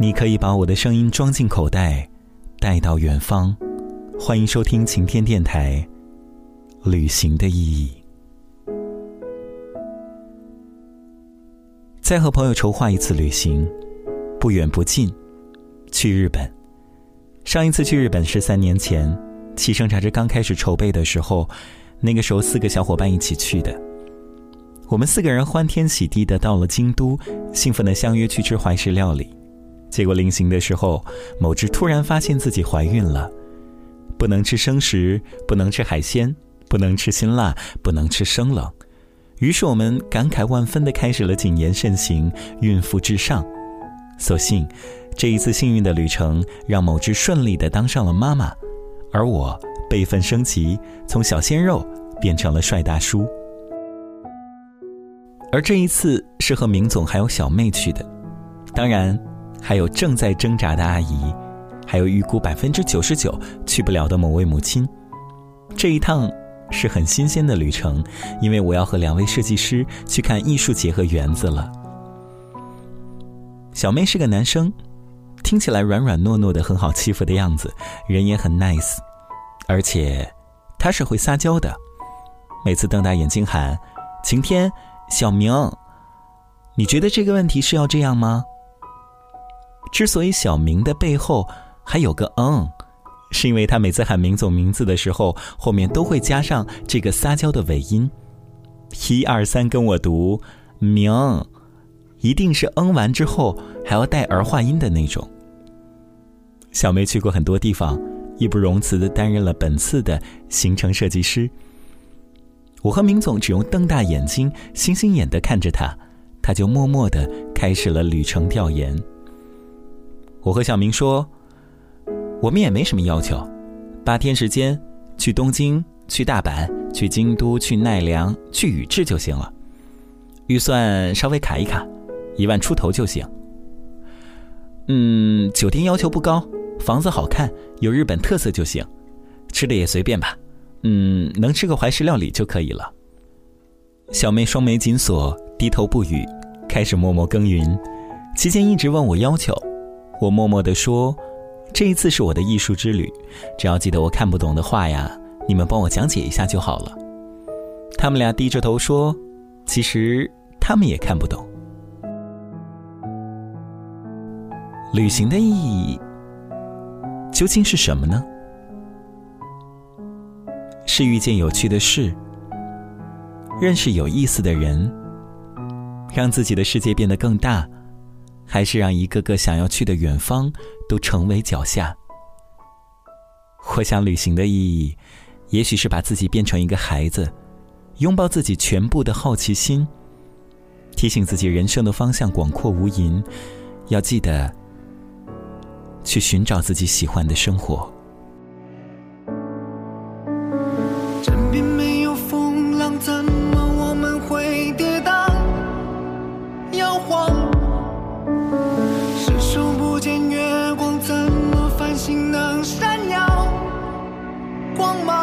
你可以把我的声音装进口袋，带到远方。欢迎收听晴天电台。旅行的意义，再和朋友筹划一次旅行，不远不近，去日本。上一次去日本是三年前，齐生茶之刚开始筹备的时候，那个时候四个小伙伴一起去的。我们四个人欢天喜地的到了京都，兴奋的相约去吃怀石料理。结果临行的时候，某只突然发现自己怀孕了，不能吃生食，不能吃海鲜，不能吃辛辣，不能吃生冷。于是我们感慨万分的开始了谨言慎行、孕妇至上。所幸，这一次幸运的旅程让某只顺利的当上了妈妈，而我辈分升级，从小鲜肉变成了帅大叔。而这一次是和明总还有小妹去的，当然。还有正在挣扎的阿姨，还有预估百分之九十九去不了的某位母亲。这一趟是很新鲜的旅程，因为我要和两位设计师去看艺术节和园子了。小妹是个男生，听起来软软糯糯的，很好欺负的样子，人也很 nice，而且他是会撒娇的，每次瞪大眼睛喊：“晴天，小明，你觉得这个问题是要这样吗？”之所以小明的背后还有个“嗯”，是因为他每次喊明总名字的时候，后面都会加上这个撒娇的尾音。一二三，跟我读“明”，一定是“嗯”完之后还要带儿化音的那种。小梅去过很多地方，义不容辞的担任了本次的行程设计师。我和明总只用瞪大眼睛、星星眼的看着他，他就默默的开始了旅程调研。我和小明说：“我们也没什么要求，八天时间，去东京、去大阪、去京都、去奈良、去宇治就行了。预算稍微卡一卡，一万出头就行。嗯，酒店要求不高，房子好看，有日本特色就行。吃的也随便吧，嗯，能吃个怀石料理就可以了。”小妹双眉紧锁，低头不语，开始默默耕耘，期间一直问我要求。我默默地说：“这一次是我的艺术之旅，只要记得我看不懂的话呀，你们帮我讲解一下就好了。”他们俩低着头说：“其实他们也看不懂。”旅行的意义究竟是什么呢？是遇见有趣的事，认识有意思的人，让自己的世界变得更大。还是让一个个想要去的远方都成为脚下。我想旅行的意义，也许是把自己变成一个孩子，拥抱自己全部的好奇心，提醒自己人生的方向广阔无垠，要记得去寻找自己喜欢的生活。等到